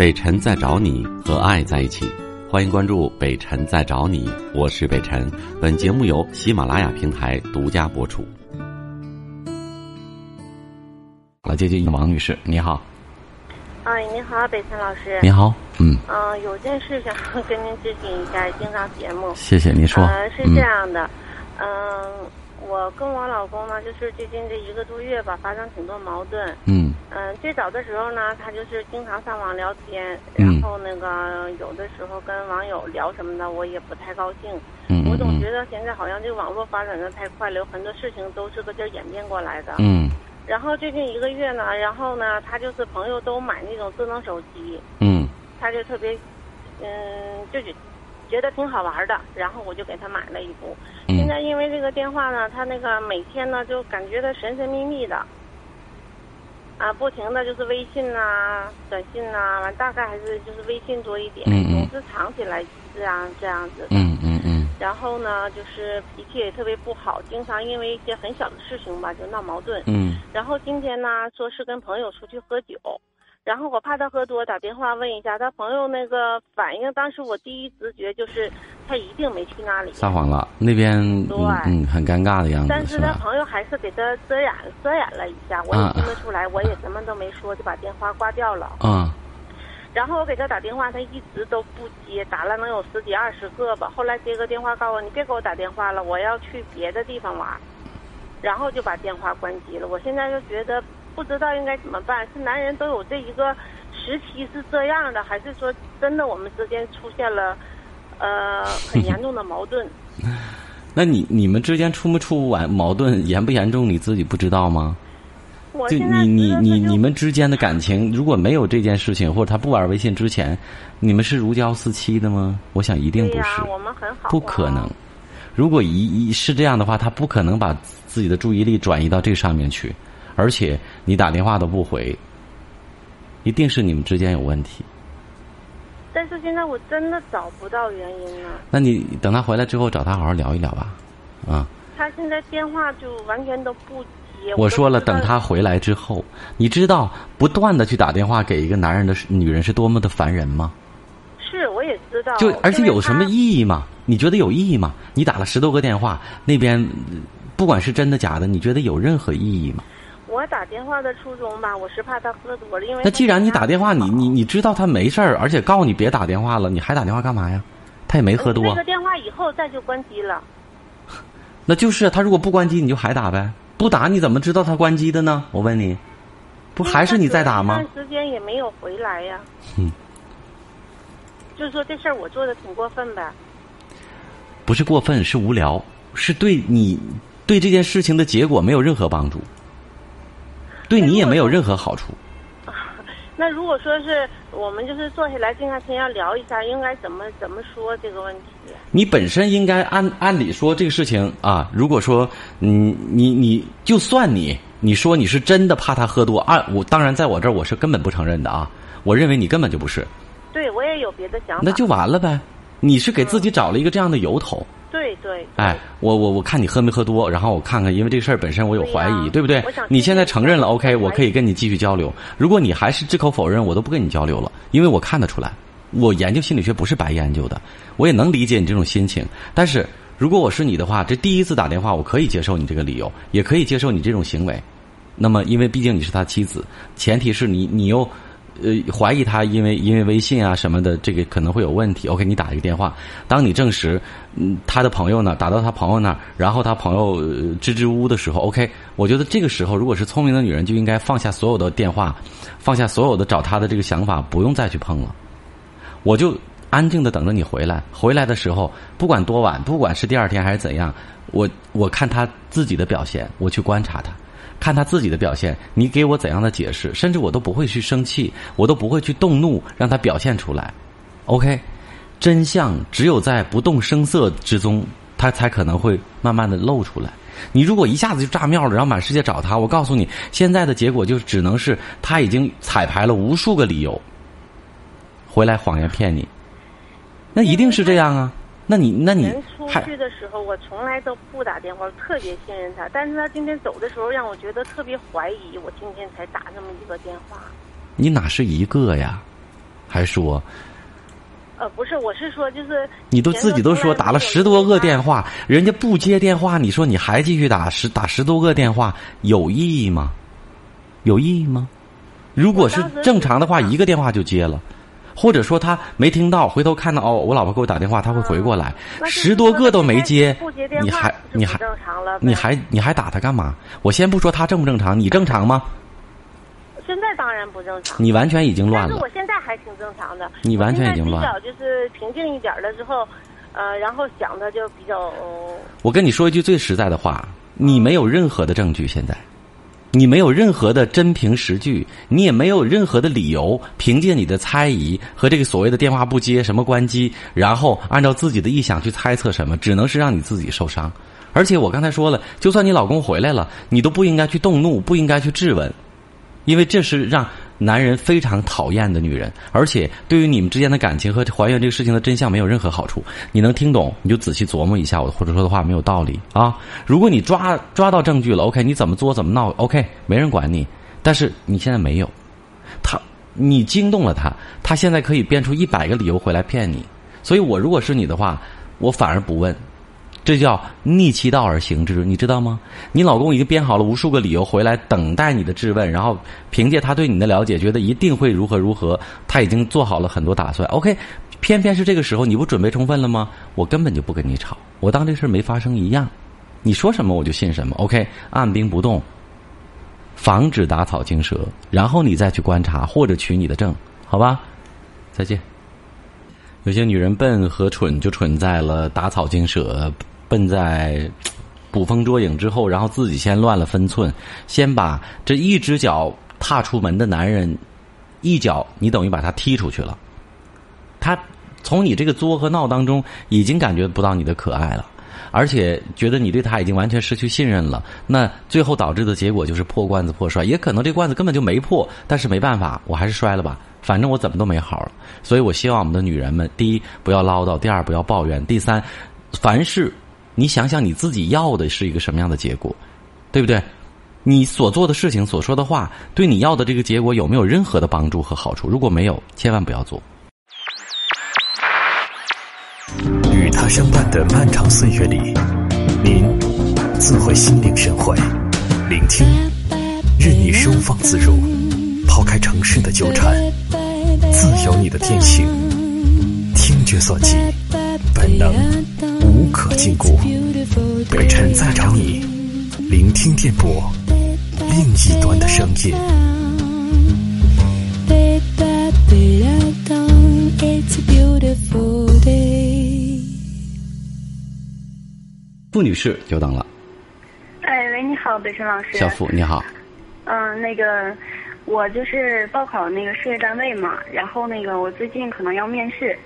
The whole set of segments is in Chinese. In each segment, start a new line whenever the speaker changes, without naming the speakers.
北辰在找你和爱在一起，欢迎关注北辰在找你，我是北辰。本节目由喜马拉雅平台独家播出。来接近王女士，你好。
哎，你好，北辰老师。
你好，嗯。
嗯，有件事想跟您咨询一下，经常节目。
谢谢您说。
呃，是这样的，嗯。我跟我老公呢，就是最近这一个多月吧，发生挺多矛盾。
嗯。
嗯，最早的时候呢，他就是经常上网聊天，然后那个有的时候跟网友聊什么的，我也不太高兴。
嗯
我总觉得现在好像这个网络发展的太快了，有很多事情都是个劲儿演变过来的。
嗯。
然后最近一个月呢，然后呢，他就是朋友都买那种智能手机。
嗯。
他就特别，嗯，就觉觉得挺好玩的，然后我就给他买了一部。现在因为这个电话呢，他那个每天呢就感觉他神神秘秘的，啊，不停的就是微信呐、短信呐，完大概还是就是微信多一点，总是藏起来这样这样子。
嗯嗯嗯。
然后呢，就是脾气也特别不好，经常因为一些很小的事情吧就闹矛盾。
嗯。
然后今天呢，说是跟朋友出去喝酒。然后我怕他喝多，打电话问一下他朋友那个反应。当时我第一直觉就是他一定没去那里。
撒谎了，那边
对，
嗯，很尴尬的样子。
但是他朋友还是给他遮掩遮掩了一下，我也听得出来，我也什么都没说，就把电话挂掉了。
嗯。
然后我给他打电话，他一直都不接，打了能有十几二十个吧。后来接个电话告诉我，你别给我打电话了，我要去别的地方玩。然后就把电话关机了。我现在就觉得。不知道应该怎么办？是男人都有这一个时期是这样的，还是说真的我们之间出现了呃很严重的矛盾？
那你你们之间出没出完矛盾严不严重？你自己不知道吗？就你你你你们之间的感情，如果没有这件事情，或者他不玩微信之前，你们是如胶似漆的吗？我想一定不是。
我们很好。
不可能。如果一一是这样的话，他不可能把自己的注意力转移到这上面去。而且你打电话都不回，一定是你们之间有问题。
但是现在我真的找不到原因了。
那你等他回来之后找他好好聊一聊吧，啊。
他现在电话就完全都不接。
我说了，等他回来之后，你知道不断的去打电话给一个男人的女人是多么的烦人吗？
是，我也知道。
就而且有什么意义吗？你觉得有意义吗？你打了十多个电话，那边不管是真的假的，你觉得有任何意义吗？
我打电话的初衷吧，我是怕他喝多了，因为
那既然你打电话，你你你知道他没事儿，而且告诉你别打电话了，你还打电话干嘛呀？他也没喝多。
那个电话以后再就关机了。
那就是他如果不关机，你就还打呗。不打你怎么知道他关机的呢？我问你，不还是你在打吗？
段时间也没有回来呀。
嗯。
就是说这事儿我做的挺过分呗。
不是过分，是无聊，是对你对这件事情的结果没有任何帮助。对你也没有任何好处。
那如果说是我们就是坐下来静下心要聊一下，应该怎么怎么说这个问题？
你本身应该按按理说这个事情啊，如果说你你你就算你你说你是真的怕他喝多，按我当然在我这儿我是根本不承认的啊，我认为你根本就不是。
对，我也有别的想法。
那就完了呗，你是给自己找了一个这样的由头。
对对，
哎，我我我看你喝没喝多，然后我看看，因为这个事儿本身我有怀疑，对不对？你现在承认了，OK，我可以跟你继续交流。如果你还是矢口否认，我都不跟你交流了，因为我看得出来，我研究心理学不是白研究的，我也能理解你这种心情。但是如果我是你的话，这第一次打电话，我可以接受你这个理由，也可以接受你这种行为。那么，因为毕竟你是他妻子，前提是你你又。呃，怀疑他因为因为微信啊什么的，这个可能会有问题。我给你打一个电话，当你证实，嗯，他的朋友呢打到他朋友那儿，然后他朋友支支吾吾的时候，OK，我觉得这个时候如果是聪明的女人，就应该放下所有的电话，放下所有的找他的这个想法，不用再去碰了。我就安静的等着你回来。回来的时候，不管多晚，不管是第二天还是怎样，我我看他自己的表现，我去观察他。看他自己的表现，你给我怎样的解释，甚至我都不会去生气，我都不会去动怒，让他表现出来。OK，真相只有在不动声色之中，他才可能会慢慢的露出来。你如果一下子就炸庙了，然后满世界找他，我告诉你，现在的结果就只能是他已经彩排了无数个理由，回来谎言骗你，那一定是这样啊。那你那你
出去的时候，我从来都不打电话，特别信任他。但是他今天走的时候，让我觉得特别怀疑。我今天才打那么一个电话。
你哪是一个呀？还说？
呃，不是，我是说，就是
你都自己都说打了十多个电话，人家不接电话，你说你还继续打十打十多个电话，有意义吗？有意义吗？如果是正常的话，一个电话就接了，或者说他没听到，回头看到哦，我老婆给我打电话，他会回过来，十多个都没接，你还你还你还你还打他干嘛？我先不说他正不正常，你正常吗？
现在当然不正常，
你完全已经乱了。但
是我现在还挺正常的。
你完全已经乱。
比较就是平静一点了之后，呃，然后想的就比较。
我跟你说一句最实在的话，你没有任何的证据，现在，你没有任何的真凭实据，你也没有任何的理由，凭借你的猜疑和这个所谓的电话不接、什么关机，然后按照自己的臆想去猜测什么，只能是让你自己受伤。而且我刚才说了，就算你老公回来了，你都不应该去动怒，不应该去质问。因为这是让男人非常讨厌的女人，而且对于你们之间的感情和还原这个事情的真相没有任何好处。你能听懂，你就仔细琢磨一下我或者说的话没有道理啊！如果你抓抓到证据了，OK，你怎么作怎么闹，OK，没人管你。但是你现在没有，他，你惊动了他，他现在可以编出一百个理由回来骗你。所以我如果是你的话，我反而不问。这叫逆其道而行之，你知道吗？你老公已经编好了无数个理由回来等待你的质问，然后凭借他对你的了解，觉得一定会如何如何，他已经做好了很多打算。OK，偏偏是这个时候，你不准备充分了吗？我根本就不跟你吵，我当这事儿没发生一样。你说什么我就信什么。OK，按兵不动，防止打草惊蛇，然后你再去观察或者取你的证，好吧？再见。有些女人笨和蠢，就蠢在了打草惊蛇。笨在捕风捉影之后，然后自己先乱了分寸，先把这一只脚踏出门的男人一脚，你等于把他踢出去了。他从你这个作和闹当中已经感觉不到你的可爱了，而且觉得你对他已经完全失去信任了。那最后导致的结果就是破罐子破摔，也可能这罐子根本就没破，但是没办法，我还是摔了吧，反正我怎么都没好了。所以我希望我们的女人们，第一不要唠叨，第二不要抱怨，第三凡事。你想想你自己要的是一个什么样的结果，对不对？你所做的事情、所说的话，对你要的这个结果有没有任何的帮助和好处？如果没有，千万不要做。
与他相伴的漫长岁月里，您自会心领神会，聆听，任你收放自如，抛开城市的纠缠，自由你的天性，听觉所及，本能。无可禁锢，北辰在找你，聆听电波，另一端的声音。
傅女士，久等了。
哎喂，你好，北辰老师。
小傅，你好。
嗯，那个，我就是报考那个事业单位嘛，然后那个我最近可能要面试。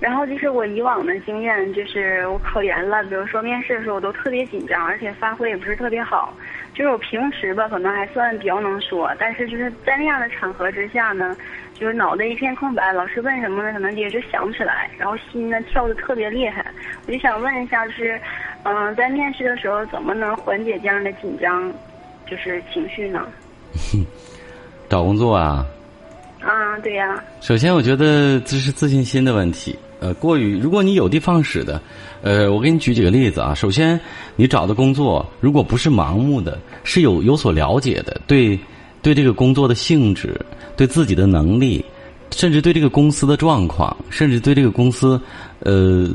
然后就是我以往的经验，就是我考研了，比如说面试的时候，我都特别紧张，而且发挥也不是特别好。就是我平时吧，可能还算比较能说，但是就是在那样的场合之下呢，就是脑袋一片空白，老师问什么呢，可能也就想不起来，然后心呢跳的特别厉害。我就想问一下，就是，嗯，在面试的时候怎么能缓解这样的紧张，就是情绪呢？
找工作啊？
啊，对呀。
首先，我觉得这是自信心的问题。呃，过于如果你有的放矢的，呃，我给你举几个例子啊。首先，你找的工作如果不是盲目的，是有有所了解的，对对这个工作的性质，对自己的能力，甚至对这个公司的状况，甚至对这个公司呃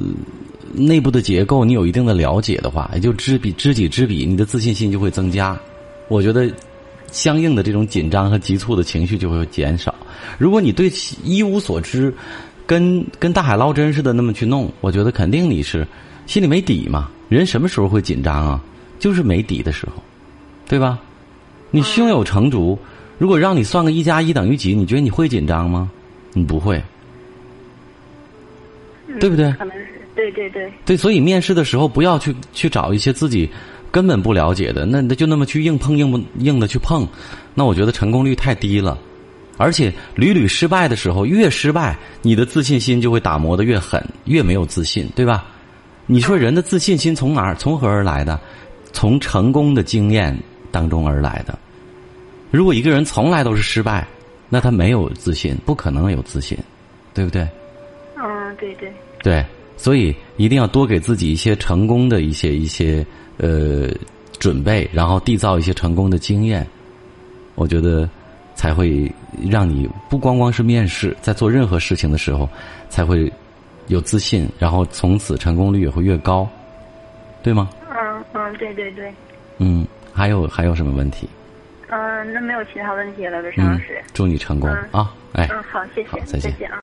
内部的结构，你有一定的了解的话，也就知彼知己知彼，你的自信心就会增加。我觉得相应的这种紧张和急促的情绪就会减少。如果你对其一无所知。跟跟大海捞针似的那么去弄，我觉得肯定你是心里没底嘛。人什么时候会紧张啊？就是没底的时候，对吧？你胸有成竹，如果让你算个一加一等于几，你觉得你会紧张吗？你不会，对不对？
可能是对对对。
对，所以面试的时候不要去去找一些自己根本不了解的，那那就那么去硬碰硬不硬的去碰，那我觉得成功率太低了。而且屡屡失败的时候，越失败，你的自信心就会打磨的越狠，越没有自信，对吧？你说人的自信心从哪儿、从何而来的？从成功的经验当中而来的。如果一个人从来都是失败，那他没有自信，不可能有自信，对不对？
嗯，对对。
对，所以一定要多给自己一些成功的一些一些呃准备，然后缔造一些成功的经验。我觉得才会让你不光光是面试，在做任何事情的时候才会有自信，然后从此成功率也会越高，对吗？
嗯嗯，对对对。
嗯，还有还有什么问题？
嗯，那没有其他问题了，魏山老师。
祝你成功啊！哎，
嗯，好，谢谢，
再
见啊。